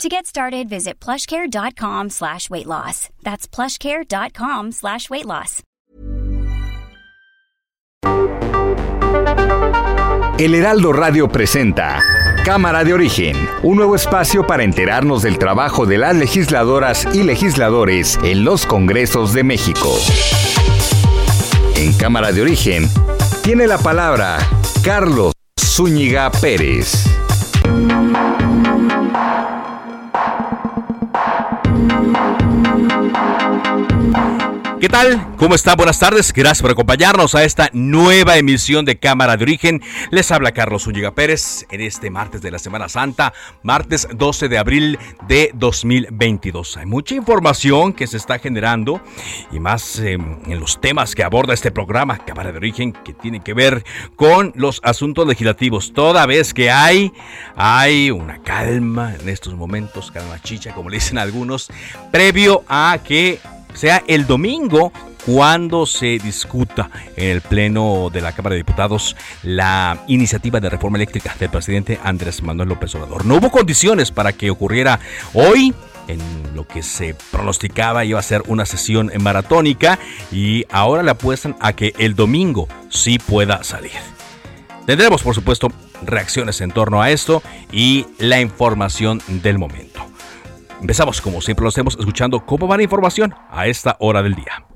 To get started, visit plushcare.com slash weight loss. That's plushcare.com slash weight loss. El Heraldo Radio presenta Cámara de Origen, un nuevo espacio para enterarnos del trabajo de las legisladoras y legisladores en los Congresos de México. En Cámara de Origen tiene la palabra Carlos Zúñiga Pérez. ¿Qué tal? ¿Cómo está? Buenas tardes. Gracias por acompañarnos a esta nueva emisión de Cámara de Origen. Les habla Carlos Ulliga Pérez en este martes de la Semana Santa, martes 12 de abril de 2022. Hay mucha información que se está generando y más eh, en los temas que aborda este programa, Cámara de Origen, que tiene que ver con los asuntos legislativos. Toda vez que hay, hay una calma en estos momentos, calma chicha, como le dicen algunos, previo a que sea el domingo cuando se discuta en el Pleno de la Cámara de Diputados la iniciativa de reforma eléctrica del presidente Andrés Manuel López Obrador. No hubo condiciones para que ocurriera hoy en lo que se pronosticaba iba a ser una sesión maratónica y ahora le apuestan a que el domingo sí pueda salir. Tendremos, por supuesto, reacciones en torno a esto y la información del momento. Empezamos, como siempre lo hacemos, escuchando cómo va la información a esta hora del día.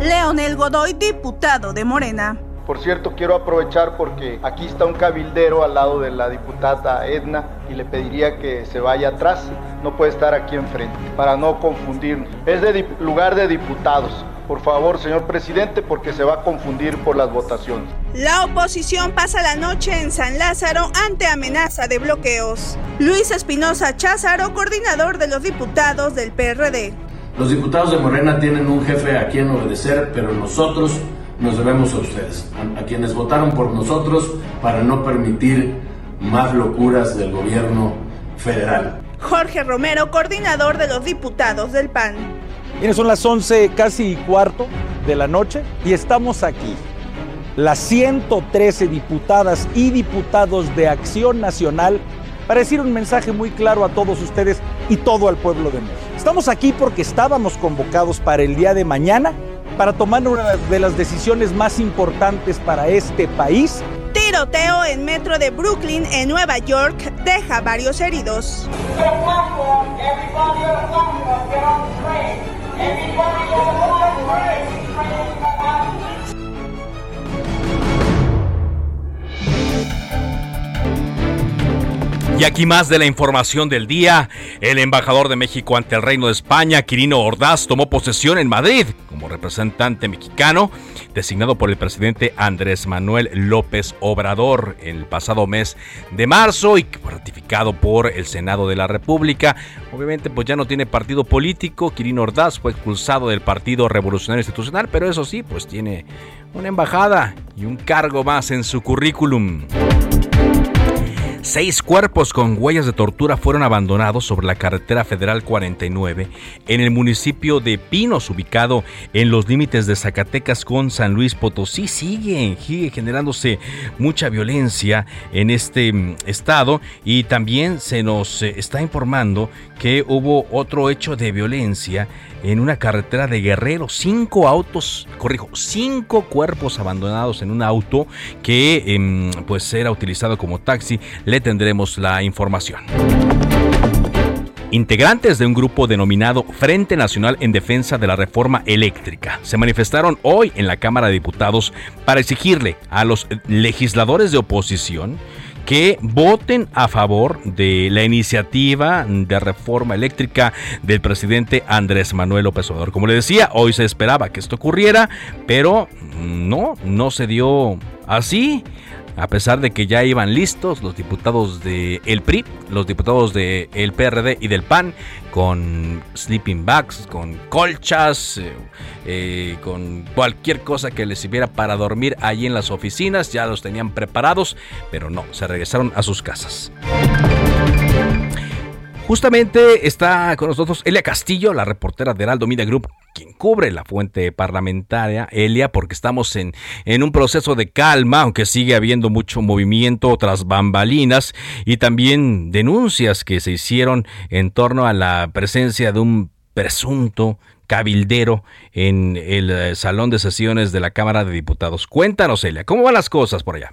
Leonel Godoy, diputado de Morena. Por cierto, quiero aprovechar porque aquí está un cabildero al lado de la diputada Edna y le pediría que se vaya atrás. No puede estar aquí enfrente para no confundirnos. Es de lugar de diputados. Por favor, señor presidente, porque se va a confundir por las votaciones. La oposición pasa la noche en San Lázaro ante amenaza de bloqueos. Luis Espinosa Cházaro, coordinador de los diputados del PRD. Los diputados de Morena tienen un jefe a quien obedecer, pero nosotros nos debemos a ustedes, a, quienes votaron por nosotros para no permitir más locuras del gobierno federal. Jorge Romero, coordinador de los diputados del PAN. Miren, son las 11 casi cuarto de la noche y estamos aquí. Las 113 diputadas y diputados de Acción Nacional para decir un mensaje muy claro a todos ustedes y todo al pueblo de México. Estamos aquí porque estábamos convocados para el día de mañana para tomar una de las decisiones más importantes para este país. Tiroteo en metro de Brooklyn, en Nueva York, deja varios heridos. Y aquí más de la información del día. El embajador de México ante el Reino de España, Quirino Ordaz, tomó posesión en Madrid como representante mexicano, designado por el presidente Andrés Manuel López Obrador el pasado mes de marzo y ratificado por el Senado de la República. Obviamente, pues ya no tiene partido político. Quirino Ordaz fue expulsado del Partido Revolucionario Institucional, pero eso sí, pues tiene una embajada y un cargo más en su currículum. Seis cuerpos con huellas de tortura fueron abandonados sobre la carretera federal 49 en el municipio de Pinos, ubicado en los límites de Zacatecas con San Luis Potosí. Sigue, sigue generándose mucha violencia en este mm, estado y también se nos eh, está informando que hubo otro hecho de violencia en una carretera de Guerrero. Cinco autos, corrijo, cinco cuerpos abandonados en un auto que em, pues era utilizado como taxi. Tendremos la información. Integrantes de un grupo denominado Frente Nacional en Defensa de la Reforma Eléctrica se manifestaron hoy en la Cámara de Diputados para exigirle a los legisladores de oposición que voten a favor de la iniciativa de reforma eléctrica del presidente Andrés Manuel López Obrador. Como le decía, hoy se esperaba que esto ocurriera, pero no, no se dio así. A pesar de que ya iban listos los diputados de el PRI, los diputados de el PRD y del PAN con sleeping bags, con colchas, eh, eh, con cualquier cosa que les sirviera para dormir allí en las oficinas, ya los tenían preparados, pero no, se regresaron a sus casas. Justamente está con nosotros Elia Castillo, la reportera de Heraldo Media Group, quien cubre la fuente parlamentaria. Elia, porque estamos en, en un proceso de calma, aunque sigue habiendo mucho movimiento tras bambalinas y también denuncias que se hicieron en torno a la presencia de un presunto cabildero en el eh, salón de sesiones de la Cámara de Diputados. Cuéntanos, Elia, ¿cómo van las cosas por allá?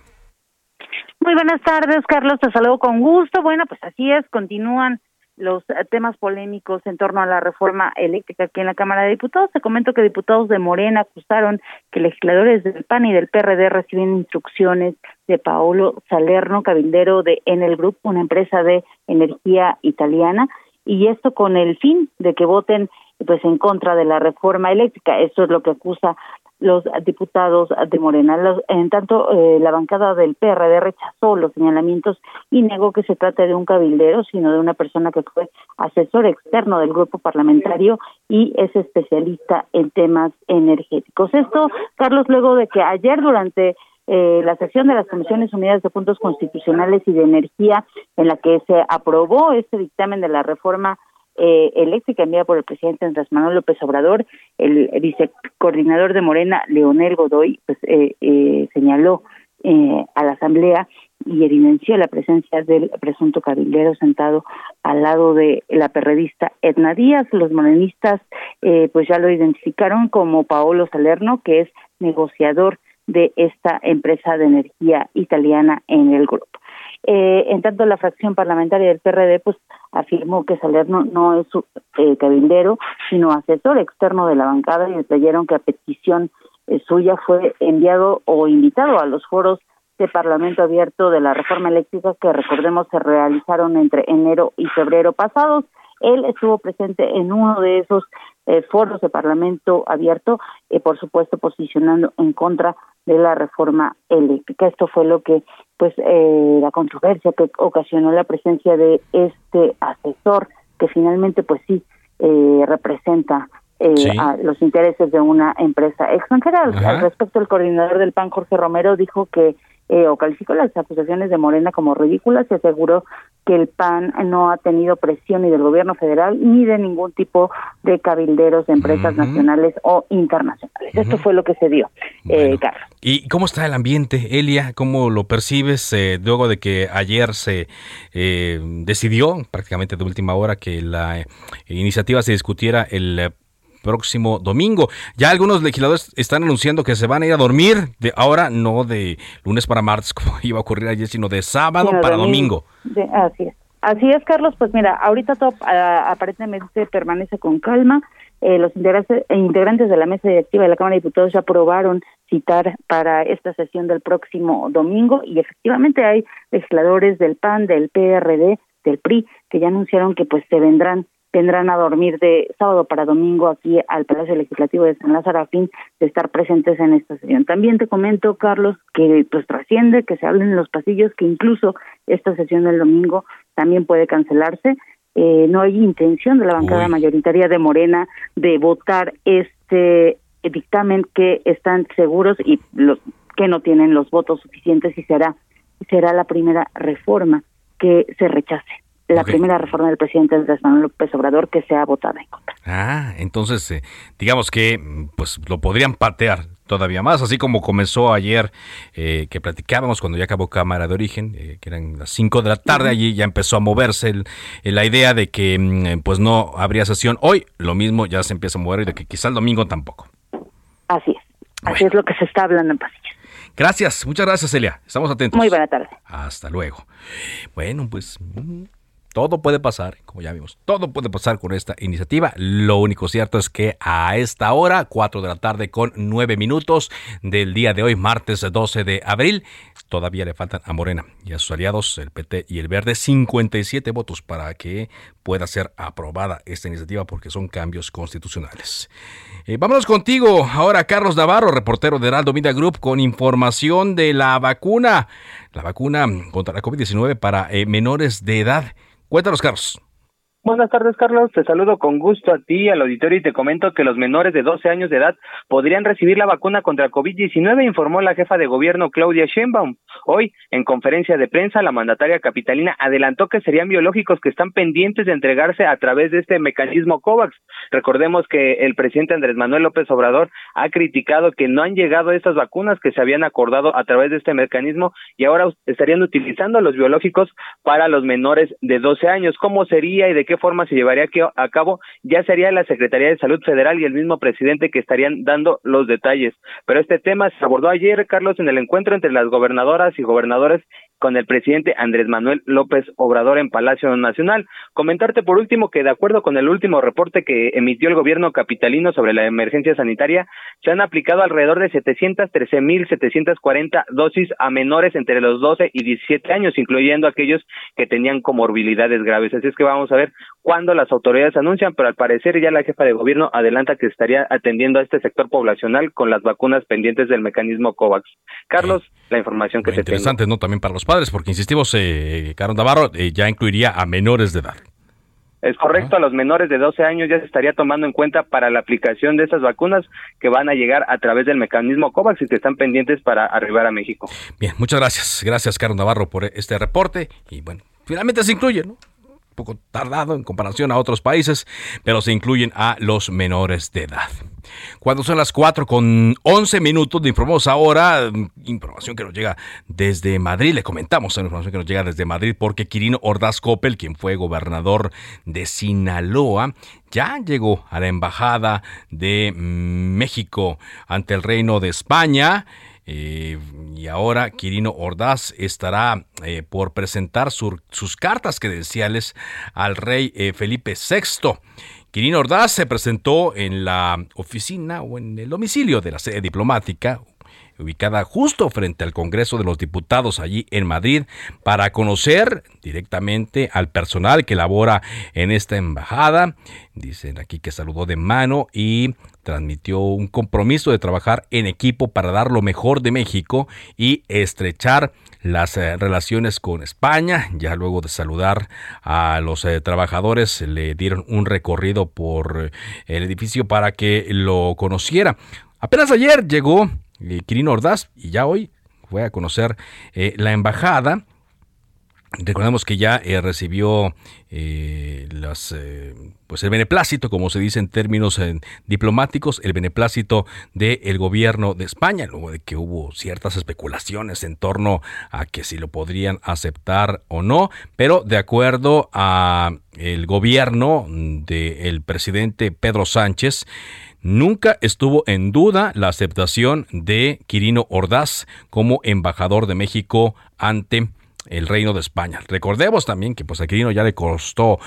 Muy buenas tardes, Carlos, te saludo con gusto. Bueno, pues así es, continúan los eh, temas polémicos en torno a la reforma eléctrica aquí en la Cámara de Diputados. Te comento que diputados de Morena acusaron que legisladores del PAN y del PRD reciben instrucciones de Paolo Salerno, cabildero de Enel Group, una empresa de energía italiana, y esto con el fin de que voten pues en contra de la reforma eléctrica. Eso es lo que acusa los diputados de Morena. en tanto, eh, la bancada del PRD rechazó los señalamientos y negó que se trate de un cabildero, sino de una persona que fue asesor externo del grupo parlamentario y es especialista en temas energéticos. Esto, Carlos, luego de que ayer durante eh, la sesión de las Comisiones Unidas de Puntos Constitucionales y de Energía, en la que se aprobó este dictamen de la reforma eh, eléctrica enviada por el presidente Andrés Manuel López Obrador, el vicecoordinador de Morena, Leonel Godoy, pues eh, eh, señaló eh, a la Asamblea y evidenció la presencia del presunto cabildero sentado al lado de la perredista Edna Díaz. Los morenistas eh, pues ya lo identificaron como Paolo Salerno, que es negociador de esta empresa de energía italiana en el grupo. Eh, en tanto, la fracción parlamentaria del PRD pues afirmó que Salerno no es eh, cabildero, sino asesor externo de la bancada y detallaron que a petición eh, suya fue enviado o invitado a los foros de Parlamento Abierto de la reforma eléctrica que recordemos se realizaron entre enero y febrero pasados. Él estuvo presente en uno de esos eh, foros de Parlamento abierto, y por supuesto posicionando en contra de la reforma eléctrica. Esto fue lo que, pues, eh, la controversia que ocasionó la presencia de este asesor, que finalmente, pues sí, eh, representa a los intereses de una empresa extranjera. Al respecto, el coordinador del PAN, Jorge Romero, dijo que eh, o calificó las acusaciones de Morena como ridículas y aseguró que el PAN no ha tenido presión ni del gobierno federal ni de ningún tipo de cabilderos de empresas nacionales o internacionales. Esto fue lo que se dio, eh, Carlos. ¿Y cómo está el ambiente, Elia? ¿Cómo lo percibes eh, luego de que ayer se eh, decidió prácticamente de última hora que la iniciativa se discutiera el próximo domingo. Ya algunos legisladores están anunciando que se van a ir a dormir de ahora, no de lunes para martes como iba a ocurrir ayer, sino de sábado para domingo. así es. Así es, Carlos. Pues mira, ahorita todo aparentemente permanece con calma. Eh, los integrantes, integrantes de la mesa directiva de la Cámara de Diputados ya aprobaron citar para esta sesión del próximo domingo y efectivamente hay legisladores del PAN, del PRD, del PRI que ya anunciaron que pues se vendrán vendrán a dormir de sábado para domingo aquí al Palacio Legislativo de San Lázaro a fin de estar presentes en esta sesión. También te comento, Carlos, que pues trasciende que se hablen en los pasillos que incluso esta sesión del domingo también puede cancelarse. Eh, no hay intención de la bancada mayoritaria de Morena de votar este dictamen que están seguros y los que no tienen los votos suficientes y será será la primera reforma que se rechace la primera reforma del presidente Andrés Manuel López Obrador que sea votada en contra. Ah, entonces eh, digamos que pues lo podrían patear todavía más, así como comenzó ayer eh, que platicábamos cuando ya acabó Cámara de Origen, eh, que eran las 5 de la tarde, allí ya empezó a moverse la idea de que mm, pues no habría sesión hoy, lo mismo ya se empieza a mover y de que quizá el domingo tampoco. Así es, así es lo que se está hablando en pasillo. Gracias, muchas gracias Celia, estamos atentos. Muy buena tarde. Hasta luego. Bueno, pues... Todo puede pasar, como ya vimos, todo puede pasar con esta iniciativa. Lo único cierto es que a esta hora, 4 de la tarde con 9 minutos del día de hoy, martes 12 de abril, todavía le faltan a Morena y a sus aliados, el PT y el Verde, 57 votos para que pueda ser aprobada esta iniciativa porque son cambios constitucionales. Eh, vámonos contigo ahora, Carlos Navarro, reportero de Heraldo Media Group, con información de la vacuna, la vacuna contra la COVID-19 para eh, menores de edad. Cuéntanos, Carlos. Buenas tardes, Carlos. Te saludo con gusto a ti, al auditorio, y te comento que los menores de 12 años de edad podrían recibir la vacuna contra COVID-19, informó la jefa de gobierno Claudia Sheinbaum. Hoy, en conferencia de prensa, la mandataria capitalina adelantó que serían biológicos que están pendientes de entregarse a través de este mecanismo COVAX. Recordemos que el presidente Andrés Manuel López Obrador ha criticado que no han llegado estas vacunas que se habían acordado a través de este mecanismo y ahora estarían utilizando los biológicos para los menores de 12 años. ¿Cómo sería y de qué forma se llevaría a cabo, ya sería la Secretaría de Salud Federal y el mismo presidente que estarían dando los detalles. Pero este tema se abordó ayer, Carlos, en el encuentro entre las gobernadoras y gobernadores con el presidente Andrés Manuel López Obrador en Palacio Nacional. Comentarte por último que de acuerdo con el último reporte que emitió el gobierno capitalino sobre la emergencia sanitaria, se han aplicado alrededor de 713.740 dosis a menores entre los 12 y 17 años, incluyendo aquellos que tenían comorbilidades graves. Así es que vamos a ver cuándo las autoridades anuncian, pero al parecer ya la jefa de gobierno adelanta que estaría atendiendo a este sector poblacional con las vacunas pendientes del mecanismo COVAX. Carlos, la información que te interesante, ¿no? También para los padres, porque insistimos, eh, Carlos Navarro eh, ya incluiría a menores de edad. Es correcto, a los menores de 12 años ya se estaría tomando en cuenta para la aplicación de esas vacunas que van a llegar a través del mecanismo COVAX y que están pendientes para arribar a México. Bien, muchas gracias. Gracias, Carlos Navarro, por este reporte. Y bueno, finalmente se incluye, ¿no? Poco tardado en comparación a otros países, pero se incluyen a los menores de edad. Cuando son las 4 con 11 minutos, le informamos ahora mm, información que nos llega desde Madrid. Le comentamos la información que nos llega desde Madrid porque Quirino Ordaz Coppel, quien fue gobernador de Sinaloa, ya llegó a la embajada de México ante el Reino de España. Eh, y ahora Quirino Ordaz estará eh, por presentar sus cartas credenciales al rey eh, Felipe VI. Quirino Ordaz se presentó en la oficina o en el domicilio de la sede diplomática ubicada justo frente al Congreso de los Diputados allí en Madrid, para conocer directamente al personal que labora en esta embajada. Dicen aquí que saludó de mano y transmitió un compromiso de trabajar en equipo para dar lo mejor de México y estrechar las eh, relaciones con España. Ya luego de saludar a los eh, trabajadores, le dieron un recorrido por eh, el edificio para que lo conociera. Apenas ayer llegó Quirino Ordaz y ya hoy fue a conocer la embajada Recordemos que ya eh, recibió eh, las, eh, pues el beneplácito, como se dice en términos diplomáticos, el beneplácito del gobierno de España, luego de que hubo ciertas especulaciones en torno a que si lo podrían aceptar o no, pero de acuerdo a el gobierno del presidente Pedro Sánchez, Nunca estuvo en duda la aceptación de Quirino Ordaz como embajador de México ante el Reino de España. Recordemos también que pues a Quirino ya le costó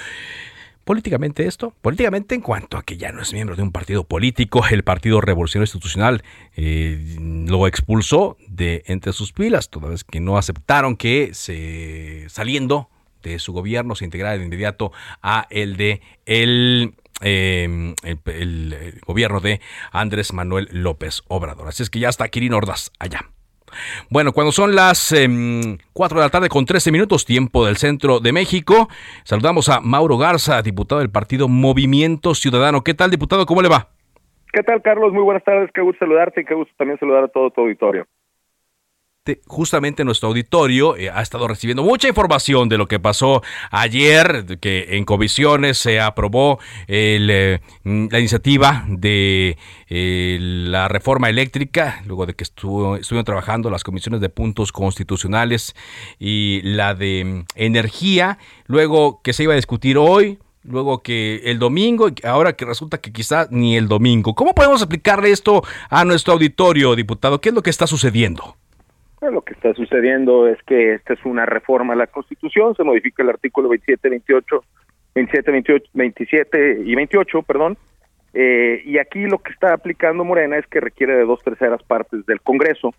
políticamente esto, políticamente en cuanto a que ya no es miembro de un partido político, el Partido Revolucionario Institucional eh, lo expulsó de entre sus pilas, toda vez que no aceptaron que se saliendo de su gobierno se integrara de inmediato a el de el em, el, gobierno de Andrés Manuel López Obrador. Así es que ya está Quirino Ordaz allá. Bueno, cuando son las 4 em, de la tarde con 13 minutos, tiempo del centro de México, saludamos a Mauro Garza, diputado del partido Movimiento Ciudadano. ¿Qué tal, diputado? ¿Cómo le va? ¿Qué tal, Carlos? Muy buenas tardes. Qué gusto saludarte y qué gusto también saludar a todo tu auditorio justamente nuestro auditorio eh, ha estado recibiendo mucha información de lo que pasó ayer, que en comisiones se aprobó eh, la iniciativa de eh, la reforma eléctrica, luego de que estuvo, estuvieron trabajando las comisiones de puntos constitucionales y la de mm, energía, luego que se iba a discutir hoy, luego que el domingo, ahora que resulta que quizá ni el domingo. ¿Cómo podemos explicarle esto a nuestro auditorio, diputado? ¿Qué es lo que está sucediendo? Lo que está sucediendo es que esta es una reforma a la Constitución, se modifica el artículo 27, 28, 27, 28, 27 y 28, perdón, eh, y aquí lo que está aplicando Morena es que requiere de dos terceras partes del Congreso.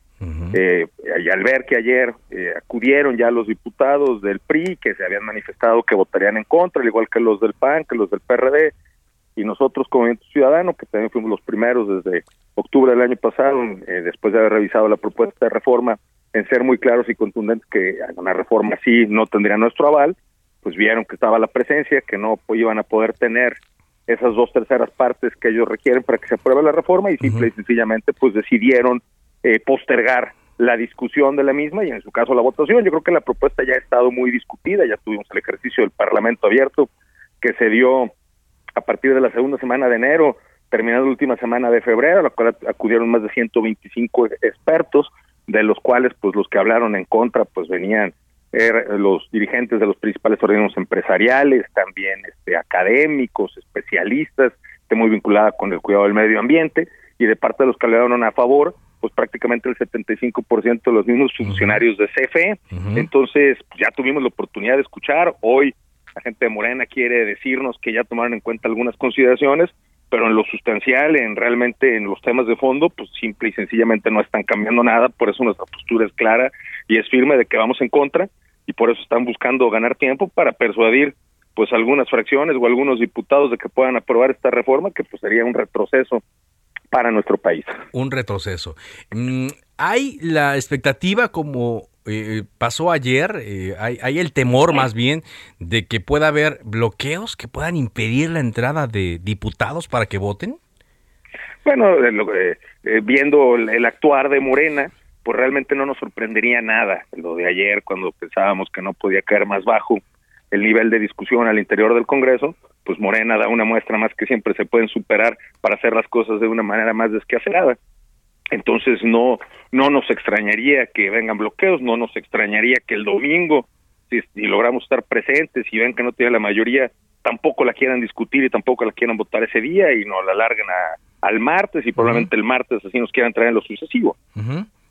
eh, y al ver que ayer eh, acudieron ya los diputados del PRI, que se habían manifestado que votarían en contra, al igual que los del PAN, que los del PRD, y nosotros como Movimiento Ciudadano, que también fuimos los primeros desde octubre del año pasado, eh, después de haber revisado la propuesta de reforma, en ser muy claros y contundentes que una reforma así no tendría nuestro aval, pues vieron que estaba la presencia, que no iban a poder tener esas dos terceras partes que ellos requieren para que se apruebe la reforma y simple y sencillamente pues decidieron eh, postergar la discusión de la misma y en su caso la votación. Yo creo que la propuesta ya ha estado muy discutida, ya tuvimos el ejercicio del Parlamento abierto que se dio a partir de la segunda semana de enero, terminando la última semana de febrero, a la cual acudieron más de 125 expertos, de los cuales pues los que hablaron en contra pues venían eh, los dirigentes de los principales organismos empresariales, también este, académicos, especialistas, esté muy vinculada con el cuidado del medio ambiente, y de parte de los que hablaron a favor, pues prácticamente el 75% de los mismos funcionarios de CFE. Entonces, pues, ya tuvimos la oportunidad de escuchar. Hoy la gente de Morena quiere decirnos que ya tomaron en cuenta algunas consideraciones, pero en lo sustancial, en realmente en los temas de fondo, pues simple y sencillamente no están cambiando nada, por eso nuestra postura es clara y es firme de que vamos en contra y por eso están buscando ganar tiempo para persuadir pues algunas fracciones o algunos diputados de que puedan aprobar esta reforma que pues sería un retroceso para nuestro país. Un retroceso. Mm, hay la expectativa como eh, pasó ayer, eh, hay, hay, el temor más bien de que pueda haber bloqueos que puedan impedir la entrada de diputados para que voten. Bueno, eh, viendo el actuar de Morena, pues realmente no nos sorprendería nada lo de ayer cuando pensábamos que no podía caer más bajo el nivel de discusión al interior del Congreso, pues Morena da una muestra más que siempre se pueden superar para hacer las cosas de una manera más desquacerada. Entonces no no nos extrañaría que vengan bloqueos, no nos extrañaría que el domingo si, si logramos estar presentes y ven que no tiene la mayoría, tampoco la quieran discutir y tampoco la quieran votar ese día y nos la larguen a, al martes y probablemente el martes así nos quieran traer en lo sucesivo.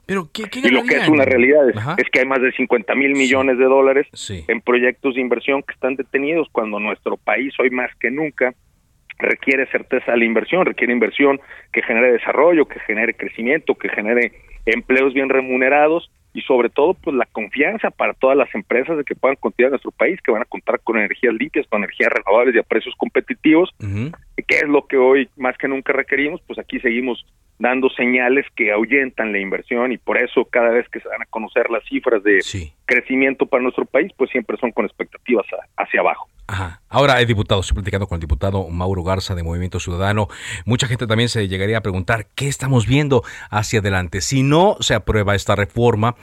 Pero ¿qué, y lo que es una realidad es, es, que hay más de 50 mil millones de dólares sí. en proyectos de inversión que están detenidos cuando nuestro país hoy más que nunca requiere certeza de la inversión, requiere inversión que genere desarrollo, que genere crecimiento, que genere empleos bien remunerados y sobre todo pues la confianza para todas las empresas de que puedan continuar en nuestro país, que van a contar con energías limpias, con energías renovables y a precios competitivos, uh -huh. que es lo que hoy más que nunca requerimos, pues aquí seguimos dando señales que ahuyentan la inversión y por eso cada vez que se van a conocer las cifras de sí. crecimiento para nuestro país, pues siempre son con expectativas hacia abajo. Ajá. Ahora, el diputado, estoy platicando con el diputado Mauro Garza de Movimiento Ciudadano. Mucha gente también se llegaría a preguntar qué estamos viendo hacia adelante. Si no se aprueba esta reforma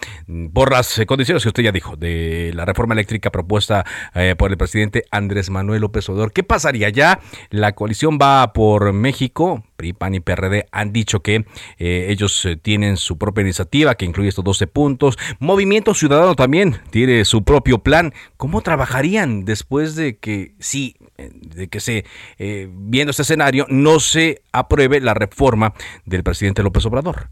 por las condiciones que usted ya dijo, de la reforma eléctrica propuesta eh, por el presidente Andrés Manuel López Obrador, ¿qué pasaría? Ya la coalición va por México, PRI, PAN y PRD han dicho que eh, ellos eh, tienen su propia iniciativa que incluye estos 12 puntos. Movimiento Ciudadano también tiene su propio plan. ¿Cómo trabajarían después de que sí, de que se, eh, viendo este escenario, no se apruebe la reforma del presidente López Obrador?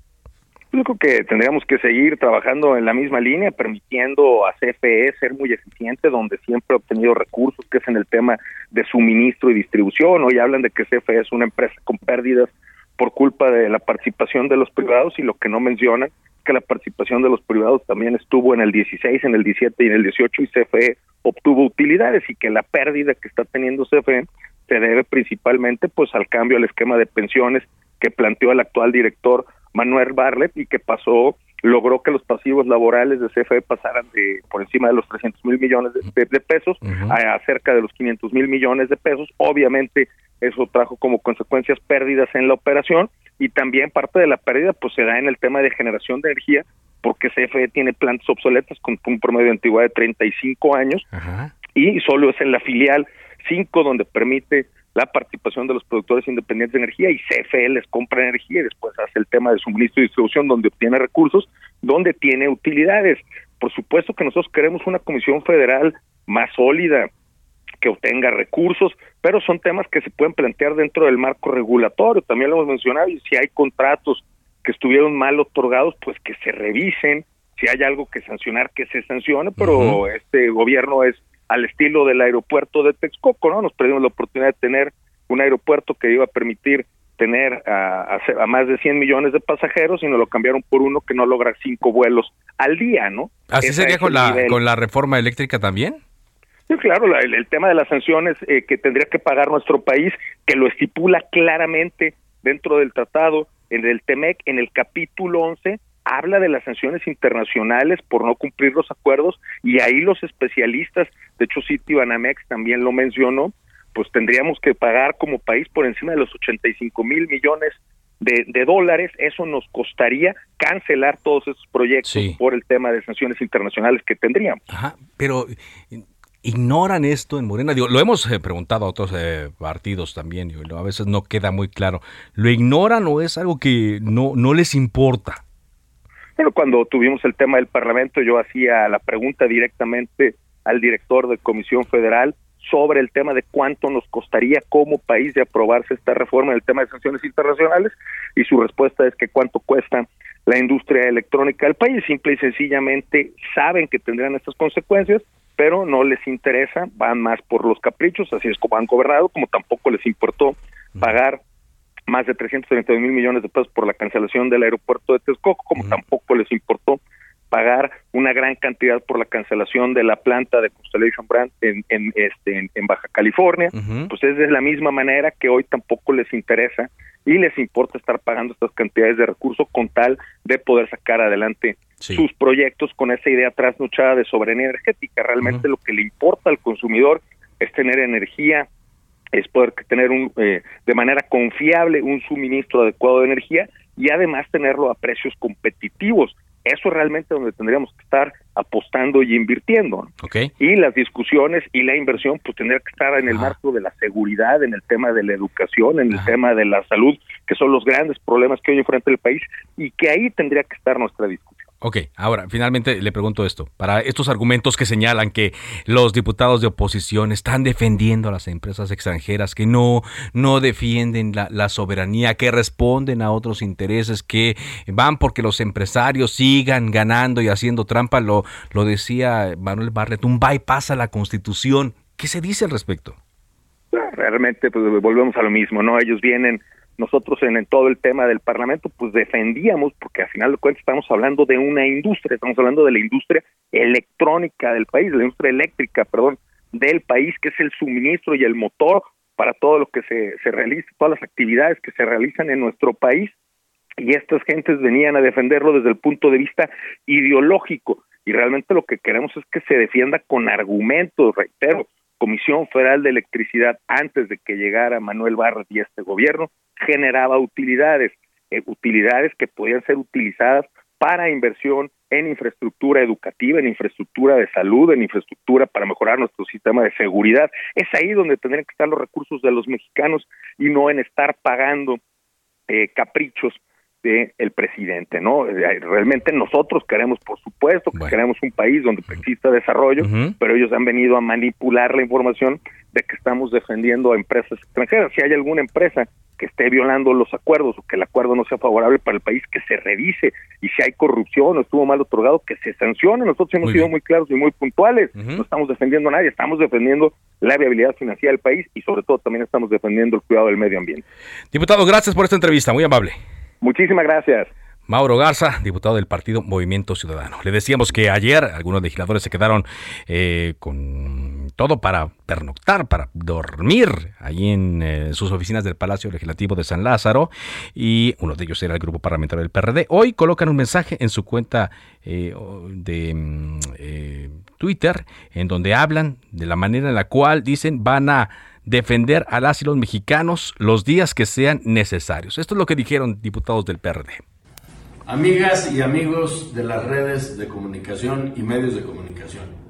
Yo creo que tendríamos que seguir trabajando en la misma línea, permitiendo a CFE ser muy eficiente, donde siempre ha obtenido recursos, que es en el tema de suministro y distribución. Hoy hablan de que CFE es una empresa con pérdidas por culpa de la participación de los privados y lo que no mencionan que la participación de los privados también estuvo en el 16, en el 17 y en el 18 y CFE obtuvo utilidades y que la pérdida que está teniendo CFE se debe principalmente pues al cambio al esquema de pensiones que planteó el actual director Manuel Barlet y que pasó logró que los pasivos laborales de CFE pasaran de por encima de los 300 mil millones de, de, de pesos uh -huh. a, a cerca de los 500 mil millones de pesos. Obviamente eso trajo como consecuencias pérdidas en la operación y también parte de la pérdida pues se da en el tema de generación de energía porque CFE tiene plantas obsoletas con un promedio de antigüedad de 35 años y solo es en la filial 5 donde permite la participación de los productores independientes de energía y CFE les compra energía y después hace el tema de suministro y distribución donde obtiene recursos, donde tiene utilidades. Por supuesto que nosotros queremos una comisión federal más sólida, que obtenga recursos, pero son temas que se pueden plantear dentro del marco regulatorio, también lo hemos mencionado, y si hay contratos que estuvieron mal otorgados, pues que se revisen, si hay algo que sancionar, que se sancione, pero este gobierno es al estilo del aeropuerto de Texcoco, ¿no? Nos perdimos la oportunidad de tener un aeropuerto que iba a permitir tener a, a, más de 100 millones de pasajeros y nos lo cambiaron por uno que no logra cinco vuelos al día, ¿no? ¿Así sería con la, con la reforma eléctrica también? Sí, claro, el, tema de las sanciones eh, que tendría que pagar nuestro país, que lo estipula claramente dentro del tratado, en el TEMEC, en el capítulo 11, habla de las sanciones internacionales por no cumplir los acuerdos y ahí los especialistas, de hecho City Banamex también lo mencionó, pues tendríamos que pagar como país por encima de los 85 mil millones de, dólares, eso nos costaría cancelar todos esos proyectos por el tema de sanciones internacionales que tendríamos. Ajá, pero ignoran esto en Morena. lo hemos eh, preguntado a otros eh, partidos también, y a veces no queda muy claro. ¿Lo ignoran o es algo que no, no les importa? Bueno, cuando tuvimos el tema del Parlamento, yo hacía la pregunta directamente al director de Comisión Federal sobre el tema de cuánto nos costaría como país de aprobarse esta reforma en el tema de sanciones internacionales y su respuesta es que cuánto cuesta la industria electrónica del país. Simple y sencillamente saben que tendrán estas consecuencias, pero no les interesa, van más por los caprichos, así es como han gobernado, como tampoco les importó pagar más de 330 mil millones de pesos por la cancelación del aeropuerto de Texcoco, como tampoco les importó pagar una gran cantidad por la cancelación de la planta de Constellation Brand en, en este en, Baja California, pues es de la misma manera que hoy tampoco les interesa y les importa estar pagando estas cantidades de recursos con tal de poder sacar adelante sus proyectos con esa idea trasnochada de soberanía energética. Realmente lo que le importa al consumidor es tener energía, es poder tener un, eh, de manera confiable un suministro adecuado de energía y además tenerlo a precios competitivos. Eso es realmente donde tendríamos que estar apostando y invirtiendo. Y las discusiones y la inversión pues tendría que estar en el marco de la seguridad, en el tema de la educación, en el tema de la salud, que son los grandes problemas que hoy enfrenta el país y que ahí tendría que estar nuestra discusión. Ok, ahora finalmente le pregunto esto. Para estos argumentos que señalan que los diputados de oposición están defendiendo a las empresas extranjeras, que no, no defienden la, soberanía, que responden a otros intereses, que van porque los empresarios sigan ganando y haciendo trampa, lo, lo decía Manuel Barlet, un bypass a la constitución. ¿Qué se dice al respecto? Realmente pues, volvemos a lo mismo, ¿no? Ellos vienen nosotros en, todo el tema del Parlamento, pues defendíamos, porque al final de cuentas estamos hablando de una industria, estamos hablando de la industria electrónica del país, la industria eléctrica, perdón, del país, que es el suministro y el motor para todo lo que se, se realiza, todas las actividades que se realizan en nuestro país. Y estas gentes venían a defenderlo desde el punto de vista ideológico. Y realmente lo que queremos es que se defienda con argumentos, reitero, Comisión Federal de Electricidad, antes de que llegara Manuel Barras y este gobierno, generaba utilidades, eh, utilidades que podían ser utilizadas para inversión en infraestructura educativa, en infraestructura de salud, en infraestructura para mejorar nuestro sistema de seguridad. Es ahí donde tendrían que estar los recursos de los mexicanos y no en estar pagando eh, caprichos de el presidente, ¿no? Eh, realmente nosotros queremos, por supuesto, que queremos un país donde exista desarrollo, pero ellos han venido a manipular la información de que estamos defendiendo a empresas extranjeras. Si hay alguna empresa que esté violando los acuerdos o que el acuerdo no sea favorable para el país, que se revise y si hay corrupción o estuvo mal otorgado, que se sancione. Nosotros hemos sido muy claros y muy puntuales. No estamos defendiendo a nadie, estamos defendiendo la viabilidad financiera del país y sobre todo también estamos defendiendo el cuidado del medio ambiente. Diputado, gracias por esta entrevista, muy amable. Muchísimas gracias. Mauro Garza, diputado del partido Movimiento Ciudadano. Le decíamos que ayer algunos legisladores se quedaron eh, con todo para pernoctar, para dormir allí en eh, sus oficinas del Palacio Legislativo de San Lázaro y uno de ellos era el grupo parlamentario del PRD. Hoy colocan un mensaje en su cuenta eh, de mm, Twitter en donde hablan de la manera en la cual dicen van a defender a las y los mexicanos los días que sean necesarios. Esto es lo que dijeron diputados del PRD. Amigas y amigos de las redes de comunicación y medios de comunicación,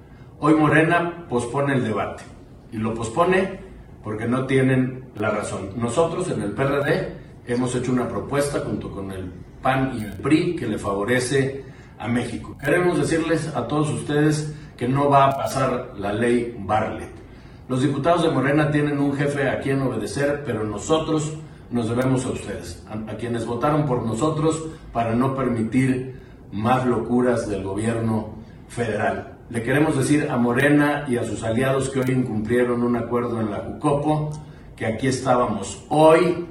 hoy Morena pospone el debate y lo pospone porque no tienen la razón. Nosotros en el PRD hemos hecho una propuesta junto con el PAN y el PRI que le favorece a México. Queremos decirles a todos ustedes que no va a pasar la ley Barlett los diputados de Morena tienen un jefe a quien obedecer, pero nosotros nos debemos a ustedes, a, quienes votaron por nosotros para no permitir más locuras del gobierno federal. Le queremos decir a Morena y a sus aliados que hoy incumplieron un acuerdo en la Jucopo, que aquí estábamos hoy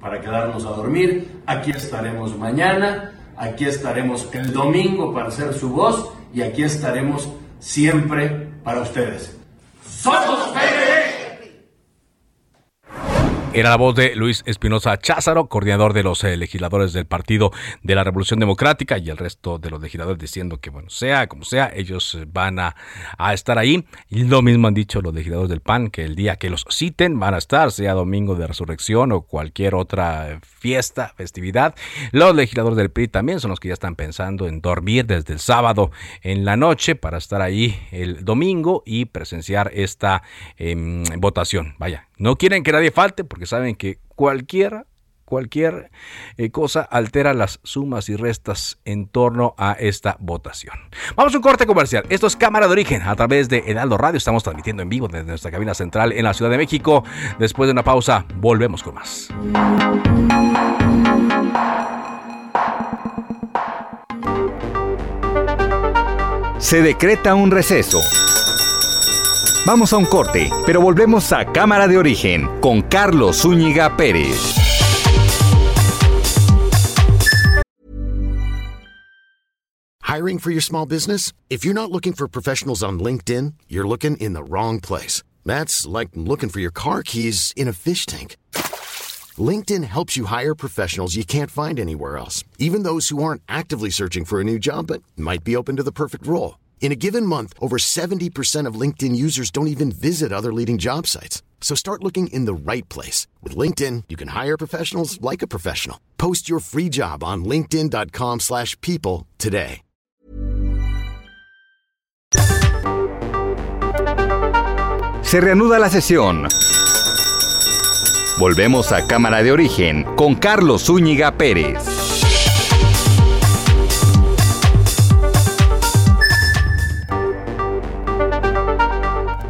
para quedarnos a dormir, aquí estaremos mañana, aquí estaremos el domingo para hacer su voz y aquí estaremos siempre para ustedes. ¡Somos Era la voz de Luis Espinosa Cházaro, coordinador de los eh, legisladores del Partido de la Revolución Democrática y el resto de los legisladores diciendo que, bueno, sea como sea, ellos eh, van a, estar ahí. Y lo mismo han dicho los legisladores del PAN, que el día que los citen van a estar, sea domingo de resurrección o cualquier otra fiesta, festividad. Los legisladores del PRI también son los que ya están pensando en dormir desde el sábado en la noche para estar ahí el domingo y presenciar esta em, votación. Vaya, no quieren que nadie falte porque saben que cualquiera cualquier eh, cosa altera las sumas y restas en torno a esta votación. Vamos a un corte comercial. Esto es Cámara de Origen a través de Edaldo Radio. Estamos transmitiendo en vivo desde nuestra cabina central en la Ciudad de México. Después de una pausa, volvemos con más. Se decreta un receso. Vamos a un corte, pero volvemos a Cámara de Origen con Carlos Zúñiga Pérez. Hiring for your small business? If you're not looking for professionals on LinkedIn, you're looking in the wrong place. That's like looking for your car keys in a fish tank. LinkedIn helps you hire professionals you can't find anywhere else, even those who aren't actively searching for a new job but might be open to the perfect role. In a given month, over 70% of LinkedIn users don't even visit other leading job sites. So start looking in the right place. With LinkedIn, you can hire professionals like a professional. Post your free job on linkedin.com slash people today. Se reanuda la sesión. Volvemos a Cámara de Origen con Carlos Zúñiga Pérez.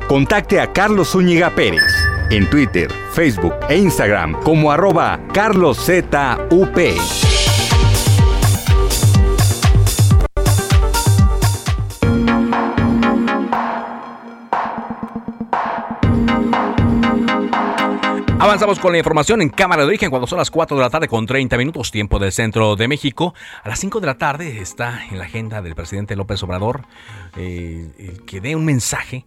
Contacte a Carlos Zúñiga Pérez en Twitter, Facebook e Instagram como arroba carloszup. Avanzamos con la información en Cámara de Origen cuando son las 4 de la tarde con 30 minutos, tiempo del centro de México. A las 5 de la tarde está en la agenda del presidente López Obrador eh, que dé un mensaje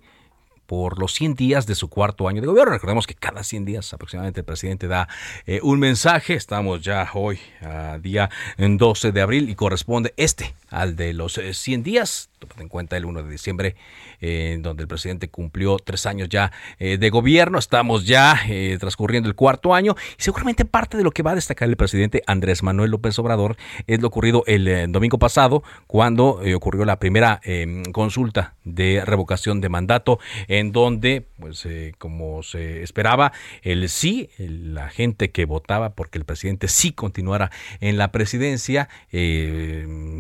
por los 100 días de su cuarto año de gobierno. Recordemos que cada 100 días aproximadamente el presidente da eh, un mensaje. Estamos ya hoy a día 12 de abril y corresponde este al de los 100 eh, días. Tomando en cuenta el 1 de diciembre eh, donde el presidente cumplió tres años ya eh, de gobierno. Estamos ya eh, transcurriendo el cuarto año y seguramente parte de lo que va a destacar el presidente Andrés Manuel López Obrador es lo ocurrido el domingo pasado cuando ocurrió la primera em, consulta de revocación de mandato en donde, pues como se esperaba, el sí, la gente que votaba porque el presidente sí continuara en la presidencia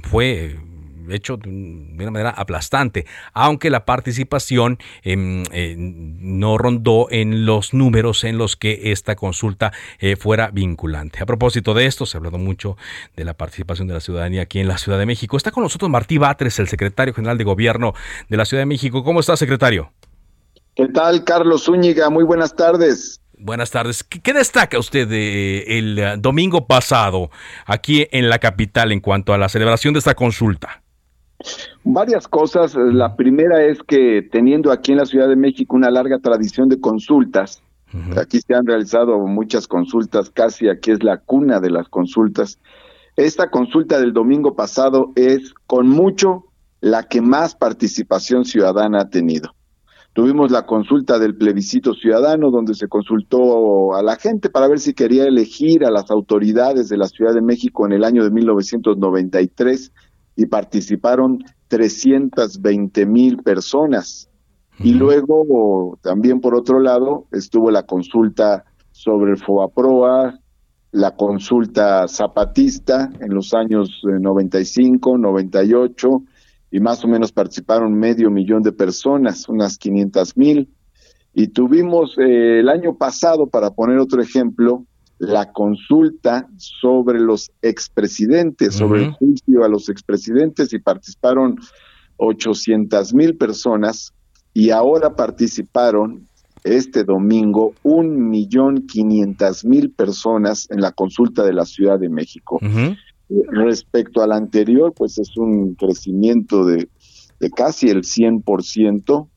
fue hecho de una manera aplastante, aunque la participación em, eh, no rondó en los números en los que esta consulta eh, fuera vinculante. A propósito de esto, se ha hablado mucho de la participación de la ciudadanía aquí en la Ciudad de México. Está con nosotros Martí Batres, el secretario general de Gobierno de la Ciudad de México. ¿Cómo está, secretario? ¿Qué tal, Carlos Zúñiga? Muy buenas tardes. Buenas tardes. ¿Qué, destaca usted de el domingo pasado aquí en la capital en cuanto a la celebración de esta consulta? Varias cosas. La primera es que teniendo aquí en la Ciudad de México una larga tradición de consultas, aquí se han realizado muchas consultas, casi aquí es la cuna de las consultas. Esta consulta del domingo pasado es con mucho la que más participación ciudadana ha tenido. Tuvimos la consulta del plebiscito ciudadano, donde se consultó a la gente para ver si quería elegir a las autoridades de la Ciudad de México en el año de 1993 y participaron 320 mil personas. Y luego, también por otro lado, estuvo la consulta sobre el FOAPROA, la consulta zapatista en los años 95, 98, y más o menos participaron medio millón de personas, unas 500 mil. Y tuvimos eh, el año pasado, para poner otro ejemplo, la consulta sobre los expresidentes, sobre el juicio a los expresidentes y participaron 800 mil personas y ahora participaron este domingo un millón quinientas mil personas en la consulta de la Ciudad de México. Eh, respecto al anterior, pues es un crecimiento de, de casi el 100%.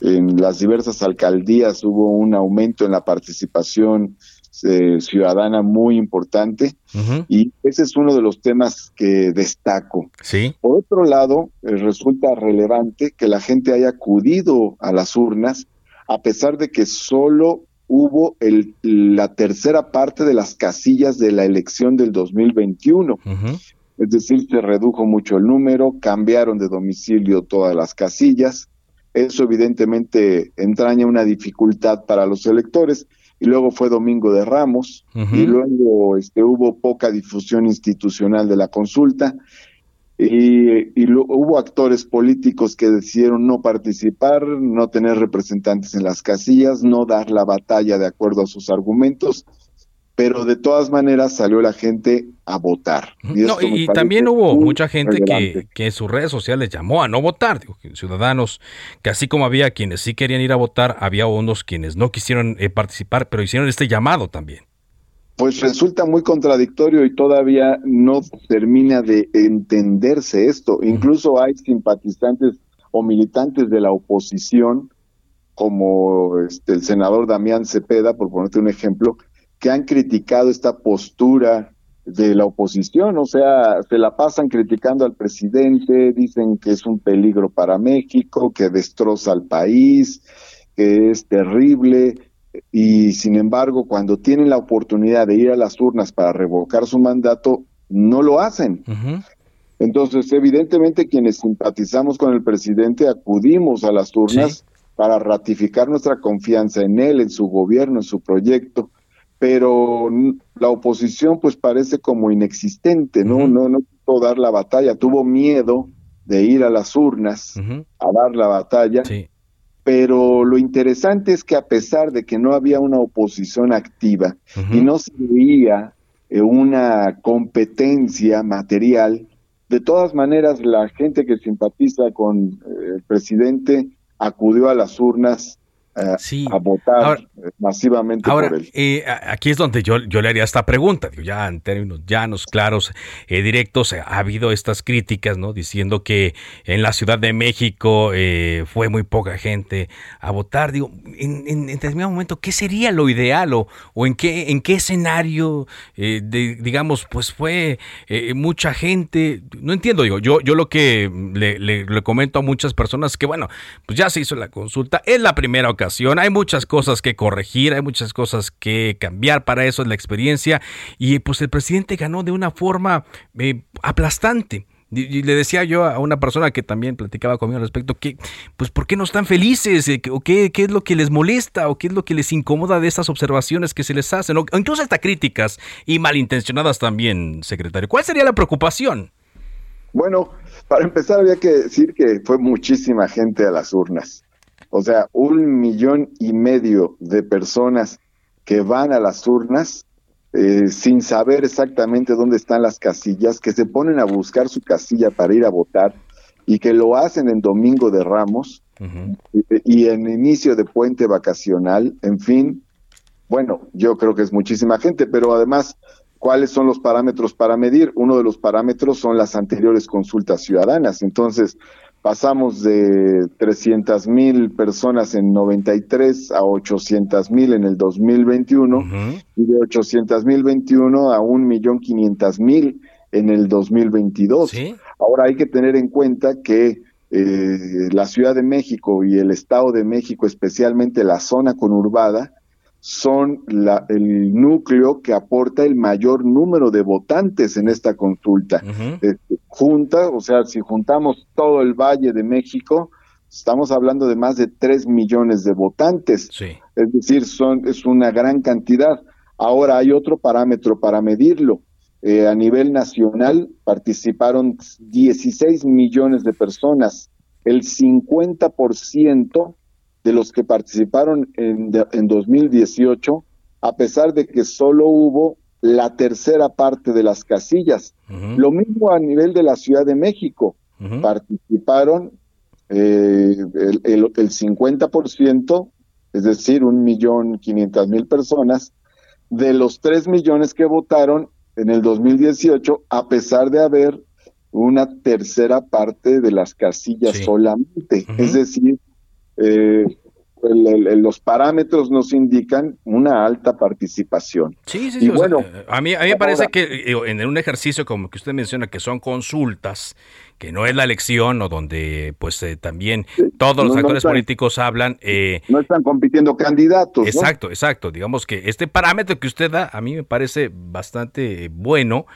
En las diversas alcaldías hubo un aumento en la participación eh, ciudadana muy importante y ese es uno de los temas que destaco. Sí. Por otro lado, eh, resulta relevante que la gente haya acudido a las urnas a pesar de que solo hubo el, la tercera parte de las casillas de la elección del 2021. Es decir, se redujo mucho el número, cambiaron de domicilio todas las casillas. Eso evidentemente entraña una dificultad para los electores. Y luego fue Domingo de Ramos, y luego este, hubo poca difusión institucional de la consulta. Y, hubo actores políticos que decidieron no participar, no tener representantes en las casillas, no dar la batalla de acuerdo a sus argumentos, pero de todas maneras salió la gente a votar. Y, también hubo mucha gente que, que, en sus redes sociales llamó a no votar, digo, ciudadanos, que así como había quienes sí querían ir a votar, había unos quienes no quisieron eh, participar, pero hicieron este llamado también pues resulta muy contradictorio y todavía no termina de entenderse esto. Incluso hay simpatizantes o militantes de la oposición, como este, el senador Damián Cepeda, por ponerte un ejemplo, que han criticado esta postura de la oposición, o sea, se la pasan criticando al presidente, dicen que es un peligro para México, que destroza al país, que es terrible, y sin embargo, cuando tienen la oportunidad de ir a las urnas para revocar su mandato, no lo hacen. Entonces, evidentemente, quienes simpatizamos con el presidente acudimos a las urnas para ratificar nuestra confianza en él, en su gobierno, en su proyecto, pero la oposición pues parece como inexistente, ¿no? No, no pudo dar la batalla, tuvo miedo de ir a las urnas a dar la batalla pero lo interesante es que a pesar de que no había una oposición activa y no se veía eh, una competencia material, de todas maneras la gente que simpatiza con eh, el presidente acudió a las urnas a votar masivamente ahora, por él. Eh, aquí es donde yo, yo le haría esta pregunta, ya en términos llanos, claros, eh, directos, eh, ha habido estas críticas, ¿no? Diciendo que en la Ciudad de México fue muy poca gente a votar. Digo, en, en, determinado momento, ¿qué sería lo ideal o, o en qué en qué escenario, de, digamos, pues fue mucha gente? No entiendo, digo, yo, yo lo que le, le, le comento a muchas personas que, bueno, pues ya se hizo la consulta, es la primera ocasión hay muchas cosas que corregir, hay muchas cosas que cambiar para eso es la experiencia. Y pues el presidente ganó de una forma eh, aplastante. Y le decía yo a una persona que también platicaba conmigo al respecto que, pues, ¿por qué no están felices? Eh, ¿O qué, qué, es lo que les molesta? ¿O qué es lo que les incomoda de estas observaciones que se les hacen? O incluso hasta críticas y malintencionadas también, secretario. ¿Cuál sería la preocupación? Bueno, para empezar había que decir que fue muchísima gente a las urnas. O sea, un millón y medio de personas que van a las urnas eh, sin saber exactamente dónde están las casillas, que se ponen a buscar su casilla para ir a votar y que lo hacen en Domingo de Ramos y, en inicio de puente vacacional, en fin, bueno, yo creo que es muchísima gente, pero además, ¿cuáles son los parámetros para medir? Uno de los parámetros son las anteriores consultas ciudadanas. Entonces, pasamos de 300 mil personas en 93 a 800 mil en el 2021 y de 800 mil 21 a un millón 500 mil en el 2022. Ahora hay que tener en cuenta que eh, la Ciudad de México y el Estado de México, especialmente la zona conurbada, son la, el núcleo que aporta el mayor número de votantes en esta consulta. Este, junta, o sea, si juntamos todo el Valle de México, estamos hablando de más de 3 millones de votantes. Es decir, son, es una gran cantidad. Ahora hay otro parámetro para medirlo. Eh, a nivel nacional participaron 16 millones de personas. El 50% de los que participaron en, en 2018 a pesar de que solo hubo la tercera parte de las casillas. Lo mismo a nivel de la Ciudad de México. Participaron eh, el, el, el 50%, es decir, un millón quinientas mil personas, de los tres millones que votaron en el 2018, a pesar de haber una tercera parte de las casillas solamente. Es decir, eh, los parámetros nos indican una alta participación. Sí, sí, sí. bueno, a mí, a mí me parece que en un ejercicio como que usted menciona que son consultas, que no es la elección o donde pues eh, también todos los actores políticos hablan. Eh, no están compitiendo candidatos. Exacto, exacto. Digamos que este parámetro que usted da a mí me parece bastante bueno,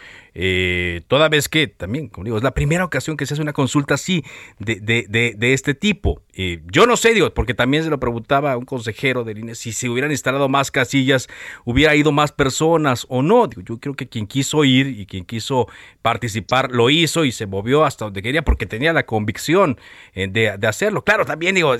eh, toda vez que también, como digo, es la primera ocasión que se hace una consulta así de, de, de, este tipo. yo no sé, digo, porque también se lo preguntaba a un consejero del INE si se hubieran instalado más casillas, hubiera ido más personas o no. Digo, yo creo que quien quiso ir y quien quiso participar lo hizo y se movió hasta donde quería porque tenía la convicción eh, de, de, hacerlo. Claro, también digo,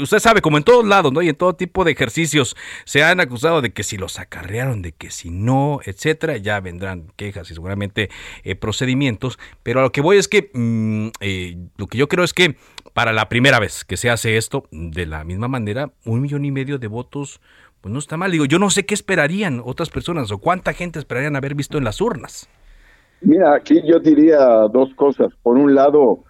usted sabe, como en todos lados, ¿no? Y en todo tipo de ejercicios se han acusado de que si los acarrearon, de que si no, etcétera, ya vendrán quejas y seguramente eh, procedimientos. Pero a lo que voy es que mm, eh, lo que yo creo es que para la primera vez que se hace esto, de la misma manera, un millón y medio de votos pues no está mal. Digo, yo no sé qué esperarían otras personas o cuánta gente esperarían haber visto en las urnas. Mira, aquí yo diría dos cosas. Por un lado,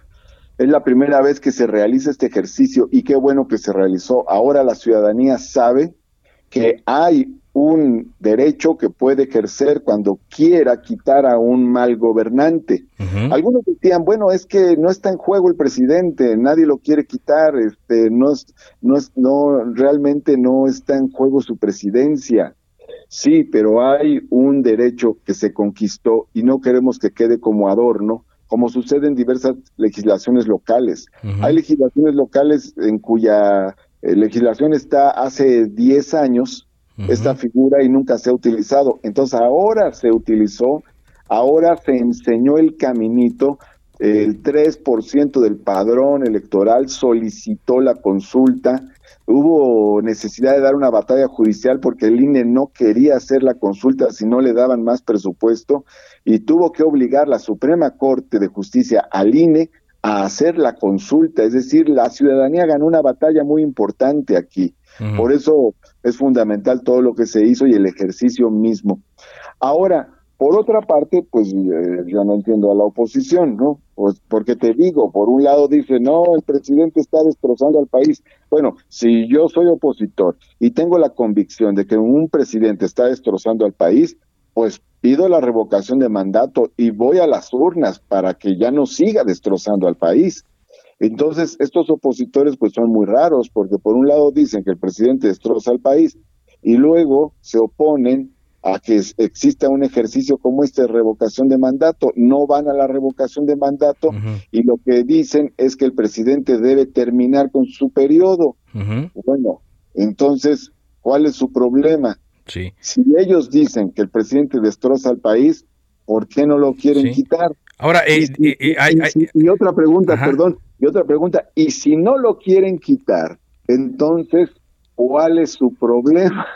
es la primera vez que se realiza este ejercicio y qué bueno que se realizó. Ahora la ciudadanía sabe que hay un derecho que puede ejercer cuando quiera quitar a un mal gobernante. Algunos decían, bueno, es que no está en juego el presidente, nadie lo quiere quitar, este, no es, no es, no, realmente no está en juego su presidencia. Sí, pero hay un derecho que se conquistó y no queremos que quede como adorno, como sucede en diversas legislaciones locales. Hay legislaciones locales en cuya eh, legislación está hace 10 años, esta figura, y nunca se ha utilizado. Entonces ahora se utilizó, ahora se enseñó el caminito, el 3% del padrón electoral solicitó la consulta, hubo necesidad de dar una batalla judicial porque el INE no quería hacer la consulta si no le daban más presupuesto y tuvo que obligar la Suprema Corte de Justicia al INE a hacer la consulta, es decir, la ciudadanía ganó una batalla muy importante aquí. Por eso es fundamental todo lo que se hizo y el ejercicio mismo. Ahora, por otra parte, pues eh, yo no entiendo a la oposición, ¿no? Pues porque te digo, por un lado dice, no, el presidente está destrozando al país. Bueno, si yo soy opositor y tengo la convicción de que un presidente está destrozando al país, pues pido la revocación de mandato y voy a las urnas para que ya no siga destrozando al país. Entonces, estos opositores pues son muy raros porque por un lado dicen que el presidente destroza al país y luego se oponen a que exista un ejercicio como este de revocación de mandato. No van a la revocación de mandato y lo que dicen es que el presidente debe terminar con su periodo. Bueno, entonces, ¿cuál es su problema? Sí. Si ellos dicen que el presidente destroza al país, ¿por qué no lo quieren quitar? Ahora, y, y, otra pregunta, perdón, y otra pregunta, y si no lo quieren quitar, entonces, ¿cuál es su problema?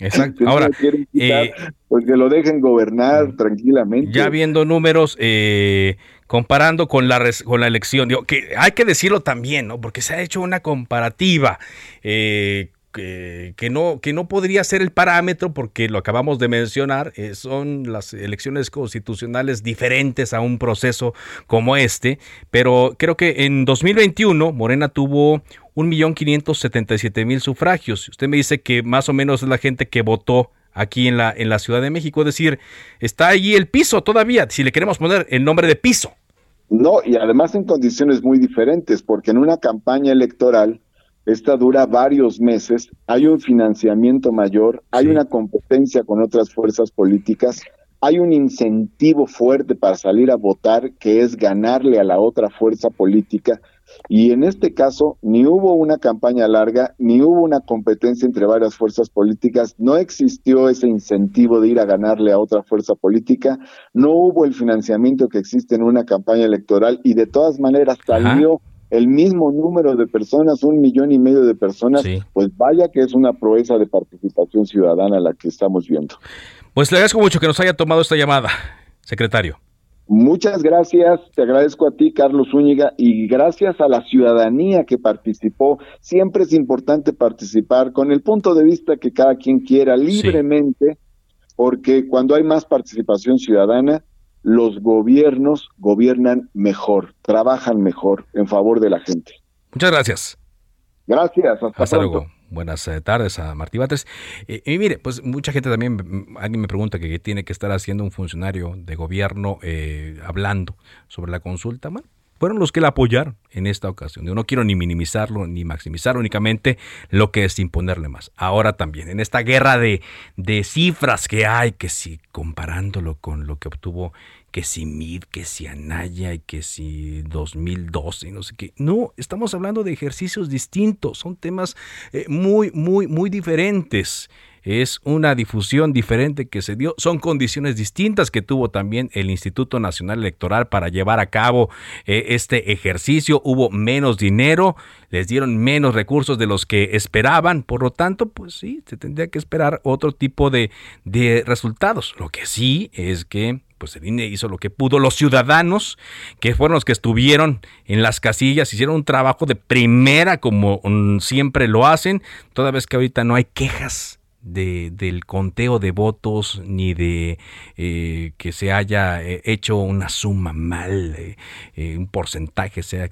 Exacto. Ahora, eh, pues que lo dejen gobernar tranquilamente. Ya viendo números, eh, comparando con la con la elección, digo, que hay que decirlo también, ¿no? Porque se ha hecho una comparativa. Eh, que, no, que no podría ser el parámetro porque lo acabamos de mencionar, eh, son las elecciones constitucionales diferentes a un proceso como este, pero creo que en 2021 Morena tuvo 1.577.000 sufragios. Usted me dice que más o menos es la gente que votó aquí en la, en la Ciudad de México. Es decir, está allí el piso todavía, si le queremos poner el nombre de piso. No, y además en condiciones muy diferentes, porque en una campaña electoral, esta dura varios meses, hay un financiamiento mayor, hay una competencia con otras fuerzas políticas, hay un incentivo fuerte para salir a votar, que es ganarle a la otra fuerza política. Y en este caso, ni hubo una campaña larga, ni hubo una competencia entre varias fuerzas políticas, no existió ese incentivo de ir a ganarle a otra fuerza política, no hubo el financiamiento que existe en una campaña electoral y de todas maneras salió el mismo número de personas, un millón y medio de personas, pues vaya que es una proeza de participación ciudadana la que estamos viendo. Pues le agradezco mucho que nos haya tomado esta llamada, secretario. Muchas gracias, te agradezco a ti, Carlos Zúñiga, y gracias a la ciudadanía que participó. Siempre es importante participar con el punto de vista que cada quien quiera libremente, porque cuando hay más participación ciudadana, los gobiernos gobiernan mejor, trabajan mejor en favor de la gente. Muchas gracias. Gracias, hasta, luego. Buenas eh, tardes a Martí Batres. Eh, y mire, pues mucha gente también, alguien me pregunta que qué tiene que estar haciendo un funcionario de gobierno eh, hablando sobre la consulta. Bueno, fueron los que la apoyaron en esta ocasión. Yo no quiero ni minimizarlo ni maximizarlo, únicamente lo que es imponerle más. Ahora también, en esta guerra de, de cifras que hay, que si comparándolo con lo que obtuvo que si MID, que si Anaya y que si 2012 y no sé qué. No, estamos hablando de ejercicios distintos, son temas eh, muy, muy, muy diferentes es una difusión diferente que se dio, son condiciones distintas que tuvo también el Instituto Nacional Electoral para llevar a cabo eh, este ejercicio, hubo menos dinero, les dieron menos recursos de los que esperaban, por lo tanto, pues sí, se tendría que esperar otro tipo de, de resultados. Lo que sí es que pues el INE hizo lo que pudo. Los ciudadanos, que fueron los que estuvieron en las casillas, hicieron un trabajo de primera como mm, siempre lo hacen, toda vez que ahorita no hay quejas de, del conteo de votos ni de eh, que se haya eh, hecho una suma mal, eh, un porcentaje sea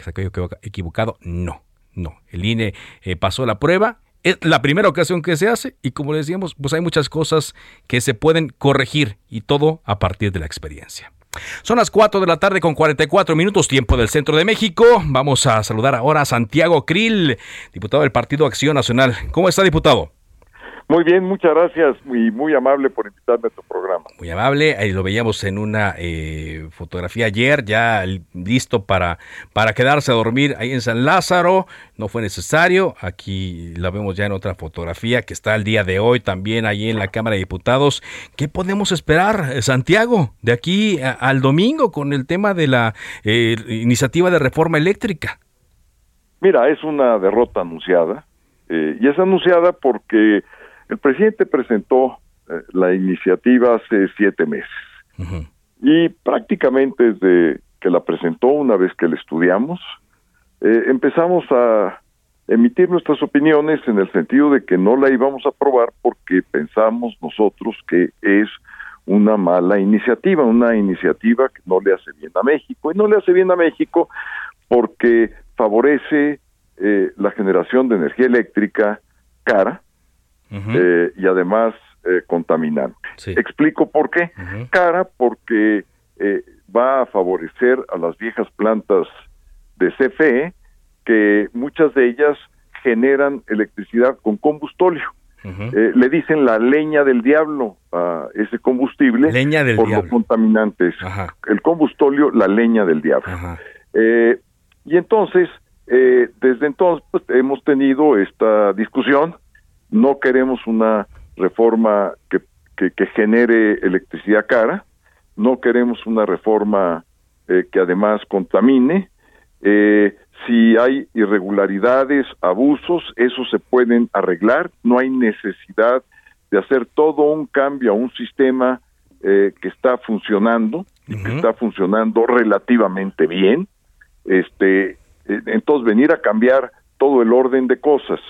equivocado. No, no. El INE pasó la prueba. Es la primera ocasión que se hace y como decíamos, pues hay muchas cosas que se pueden corregir y todo a partir de la experiencia. Son las 4 de la tarde con 44 minutos tiempo del centro de México. Vamos a saludar ahora a Santiago Krill, diputado del Partido Acción Nacional. ¿Cómo está, diputado? Muy bien, muchas gracias y muy amable por invitarme a tu programa. Muy amable, ahí lo veíamos en una eh, fotografía ayer, ya listo para, para quedarse a dormir ahí en San Lázaro, no fue necesario, aquí la vemos ya en otra fotografía que está el día de hoy también ahí en la Cámara de Diputados. ¿Qué podemos esperar, eh, Santiago, de aquí al domingo con el tema de la eh, iniciativa de reforma eléctrica? Mira, es una derrota anunciada y es anunciada porque el presidente presentó eh, la iniciativa hace siete meses. Y prácticamente desde que la presentó, una vez que la estudiamos, eh, empezamos a emitir nuestras opiniones en el sentido de que no la íbamos a aprobar porque pensamos nosotros que es una mala iniciativa, una iniciativa que no le hace bien a México. Y no le hace bien a México porque favorece eh, la generación de energía eléctrica cara, eh, y además eh, contaminante. Explico por qué. Cara, porque eh, va a favorecer a las viejas plantas de CFE, que muchas de ellas generan electricidad con combustóleo. le dicen la leña del diablo a ese combustible leña del por diablo. los contaminantes. El combustóleo, la leña del diablo. y entonces, desde entonces pues, hemos tenido esta discusión no queremos una reforma que, que, genere electricidad cara, no queremos una reforma eh, que además contamine. Eh, si hay irregularidades, abusos, eso se pueden arreglar. No hay necesidad de hacer todo un cambio a un sistema eh, que está funcionando y que está funcionando relativamente bien. Este, entonces venir a cambiar todo el orden de cosas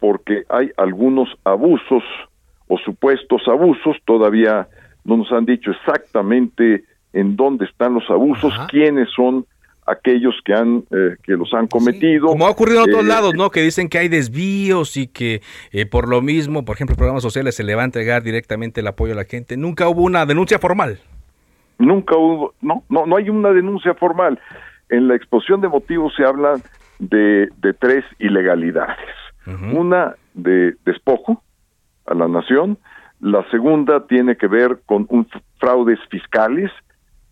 porque hay algunos abusos o supuestos abusos, todavía no nos han dicho exactamente en dónde están los abusos, quiénes son aquellos que han eh, que los han cometido. como ha ocurrido en otros eh, lados, ¿no? Que dicen que hay desvíos y que eh, por lo mismo, por ejemplo, programas sociales se le va a entregar directamente el apoyo a la gente. Nunca hubo una denuncia formal. Nunca hubo, no, no, no hay una denuncia formal. En la exposición de motivos se habla de, de tres ilegalidades una de despojo a la nación, la segunda tiene que ver con un fraudes fiscales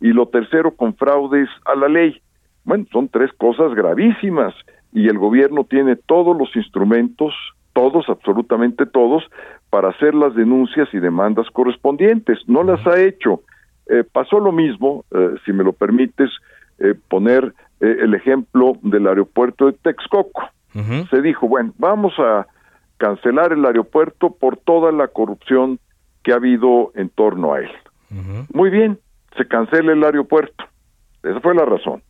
y lo tercero con fraudes a la ley. Bueno, son tres cosas gravísimas y el gobierno tiene todos los instrumentos, todos, absolutamente todos, para hacer las denuncias y demandas correspondientes. No las ha hecho. Eh, pasó lo mismo, eh, si me lo permites, eh, poner el ejemplo del aeropuerto de Texcoco. Se dijo, bueno, vamos a cancelar el aeropuerto por toda la corrupción que ha habido en torno a él. Muy bien, se cancela el aeropuerto. Esa fue la razón.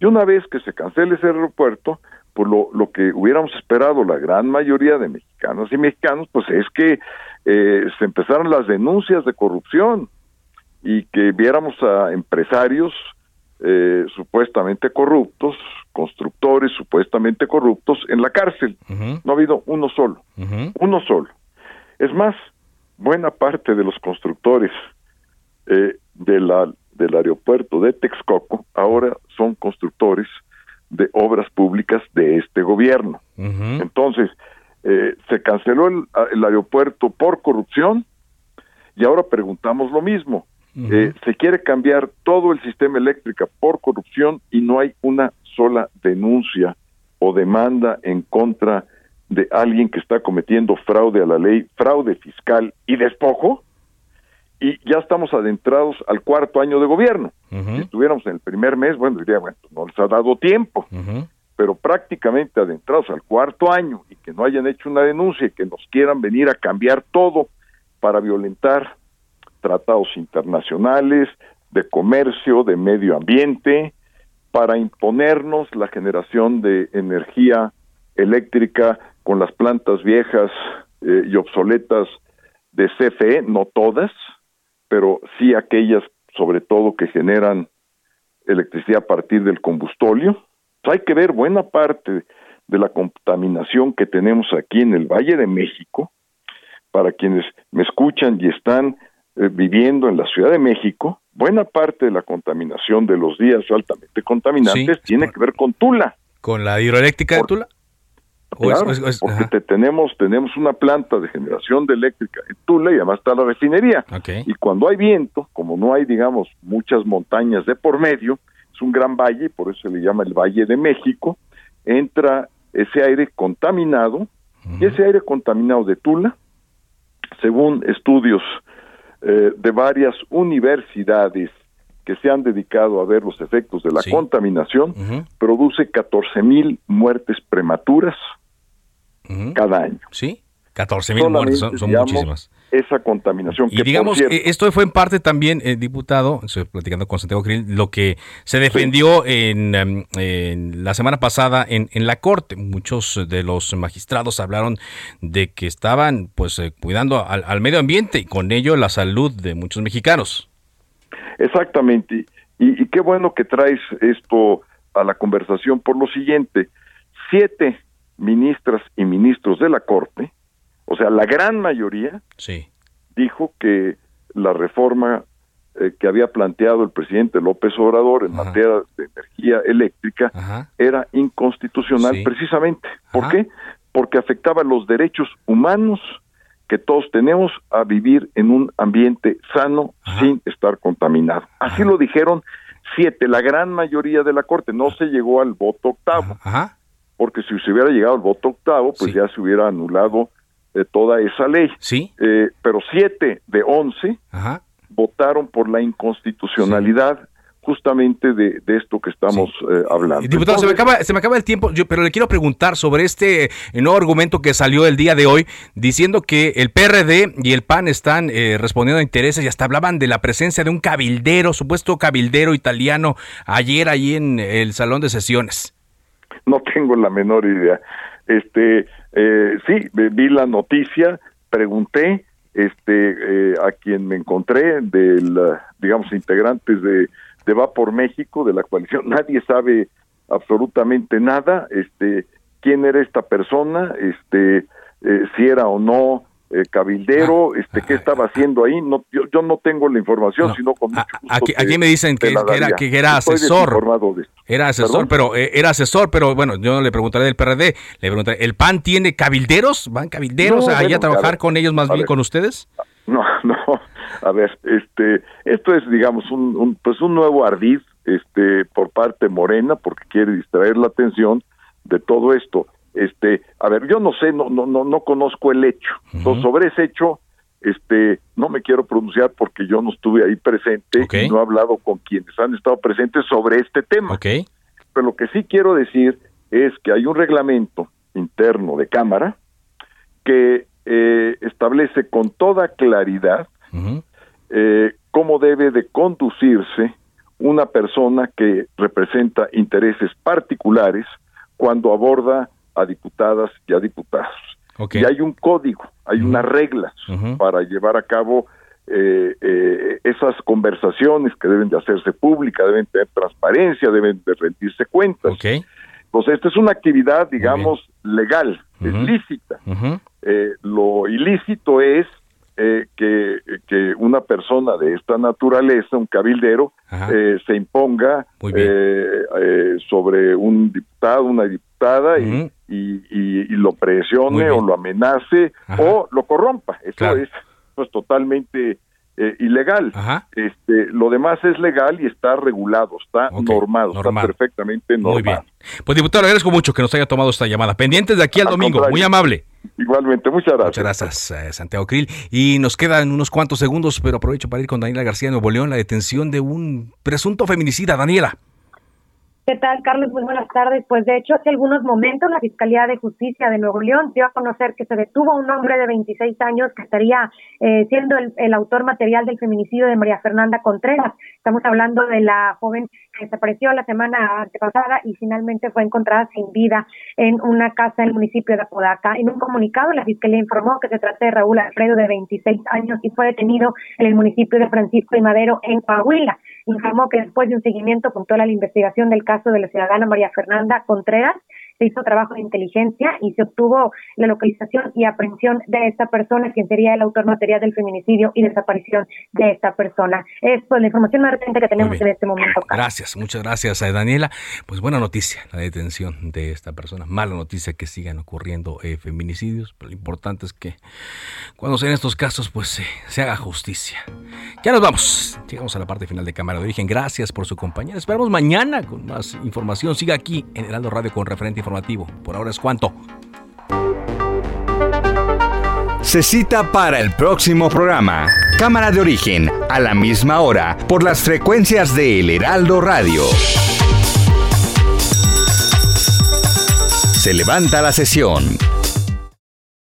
Y una vez que se cancele ese aeropuerto, pues lo, lo que hubiéramos esperado la gran mayoría de mexicanos y mexicanos, pues es que eh, se empezaron las denuncias de corrupción y que viéramos a empresarios eh, supuestamente corruptos, constructores supuestamente corruptos en la cárcel. No ha habido uno solo, uno solo. Es más, buena parte de los constructores eh, de la, del aeropuerto de Texcoco ahora son constructores de obras públicas de este gobierno. Entonces, eh, se canceló el, el, aeropuerto por corrupción y ahora preguntamos lo mismo. Eh, se quiere cambiar todo el sistema eléctrico por corrupción y no hay una sola denuncia o demanda en contra de alguien que está cometiendo fraude a la ley, fraude fiscal y despojo. Y ya estamos adentrados al cuarto año de gobierno. Si estuviéramos en el primer mes, bueno, diría, bueno, no les ha dado tiempo. Pero prácticamente adentrados al cuarto año y que no hayan hecho una denuncia y que nos quieran venir a cambiar todo para violentar tratados internacionales, de comercio, de medio ambiente, para imponernos la generación de energía eléctrica con las plantas viejas eh, y obsoletas de CFE, no todas, pero sí aquellas sobre todo que generan electricidad a partir del combustóleo. hay que ver buena parte de la contaminación que tenemos aquí en el Valle de México, para quienes me escuchan y están eh, viviendo en la Ciudad de México, buena parte de la contaminación de los días altamente contaminantes tiene que ver con Tula. ¿Con la hidroeléctrica de Tula? Claro, porque tenemos tenemos una planta de generación de eléctrica en Tula y además está la refinería. Y cuando hay viento, como no hay, digamos, muchas montañas de por medio, es un gran valle, y por eso se le llama el Valle de México, entra ese aire contaminado, y ese aire contaminado de Tula, según estudios eh, de varias universidades que se han dedicado a ver los efectos de la contaminación, produce 14 mil muertes prematuras cada año. Sí, 14 mil muertes, son, muchísimas. Esa contaminación. Y digamos, eh, esto fue en parte también, eh, diputado, estoy platicando con Santiago Krill, lo que se defendió em, en, la semana pasada en, en, la Corte. Muchos de los magistrados hablaron de que estaban pues eh, cuidando al, medio ambiente y con ello la salud de muchos mexicanos. Exactamente. Y, y qué bueno que traes esto a la conversación por lo siguiente. Siete ministras y ministros de la Corte, o sea, la gran mayoría, sí. dijo que la reforma eh, que había planteado el presidente López Obrador en materia de energía eléctrica era inconstitucional precisamente. ¿Por qué? Porque afectaba los derechos humanos que todos tenemos a vivir en un ambiente sano sin estar contaminado. Así lo dijeron siete, la gran mayoría de la Corte. No se llegó al voto octavo. Porque si se hubiera llegado al voto octavo, pues ya se hubiera anulado eh, toda esa ley. Sí. Eh, pero siete de once votaron por la inconstitucionalidad justamente de, esto que estamos eh, hablando. Diputado, se, me acaba, se me acaba el tiempo, yo, pero le quiero preguntar sobre este nuevo argumento que salió el día de hoy, diciendo que el PRD y el PAN están respondiendo a intereses y hasta hablaban de la presencia de un cabildero, supuesto cabildero italiano, ayer allí en el salón de sesiones. no tengo la menor idea. Este, eh, sí, vi la noticia, pregunté, este, eh, a quien me encontré del, digamos, integrantes de, de Va por México, de la coalición, nadie sabe absolutamente nada, este, quién era esta persona, este, eh, si era o no eh, cabildero, ah, este, qué estaba haciendo ahí, no, yo, yo no tengo la información, sino con mucho gusto Aquí, me dicen que, era, que era asesor, era asesor, pero eh, era asesor, pero bueno, yo le preguntaré del PRD, le preguntaré, ¿el PAN tiene cabilderos? ¿Van cabilderos ahí a trabajar con ellos más bien con ustedes? No, no, a ver, este, esto es, digamos, un, un, pues un nuevo ardid, este, por parte Morena, porque quiere distraer la atención de todo esto este, a ver, yo no sé, no, no, no, no conozco el hecho. sobre ese hecho, este, no me quiero pronunciar porque yo no estuve ahí presente y no he hablado con quienes han estado presentes sobre este tema. Okay. pero lo que sí quiero decir es que hay un reglamento interno de Cámara que eh, establece con toda claridad eh, cómo debe de conducirse una persona que representa intereses particulares cuando aborda a diputadas y a diputados. Y hay un código, hay unas reglas para llevar a cabo eh, eh, esas conversaciones que deben de hacerse públicas, deben tener transparencia, deben de rendirse cuentas. Okay. Entonces, esta es una actividad, digamos, legal, es lícita. Eh, lo ilícito es eh, que, que, una persona de esta naturaleza, un cabildero, eh, se imponga eh, sobre un diputado, una diputada y, y, lo presione o lo amenace o lo corrompa. Eso es pues, totalmente eh, ilegal. Este, lo demás es legal y está regulado, está normado, está perfectamente normado. Muy bien. Pues diputado, le agradezco mucho que nos haya tomado esta llamada. Pendientes de aquí al, domingo, muy amable. Igualmente, muchas gracias. Muchas gracias, eh, Santiago Krill. Y nos quedan unos cuantos segundos, pero aprovecho para ir con Daniela García de Nuevo León, la detención de un presunto feminicida. Daniela. ¿Qué tal, Carlos? Muy buenas tardes. Pues de hecho, hace algunos momentos la Fiscalía de Justicia de Nuevo León dio a conocer que se detuvo a un hombre de 26 años que estaría eh, siendo el, autor material del feminicidio de María Fernanda Contreras. Estamos hablando de la joven desapareció la semana antepasada y finalmente fue encontrada sin vida en una casa en el municipio de Apodaca. En un comunicado, la Fiscalía informó que se trata de Raúl Alfredo, de 26 años, y fue detenido en el municipio de Francisco y Madero, en Coahuila informó que después de un seguimiento puntual a la investigación del caso de la ciudadana María Fernanda Contreras, se hizo trabajo de inteligencia y se obtuvo la localización y aprehensión de esta persona, quien sería el autor material del feminicidio y desaparición de esta persona. Es pues, la información más reciente que tenemos en este momento. Gracias, muchas gracias a eh, Daniela. Pues buena noticia la detención de esta persona. Mala noticia que sigan ocurriendo eh, feminicidios, pero lo importante es que cuando sean estos casos, pues se haga justicia. Ya nos vamos. Llegamos a la parte final de Cámara de Origen. Gracias por su compañía. Esperamos mañana con más información. Siga aquí en Heraldo Radio con referente Por ahora es cuanto. Se cita para el próximo programa. Cámara de origen, a la misma hora, por las frecuencias de El Heraldo Radio. Se levanta la sesión.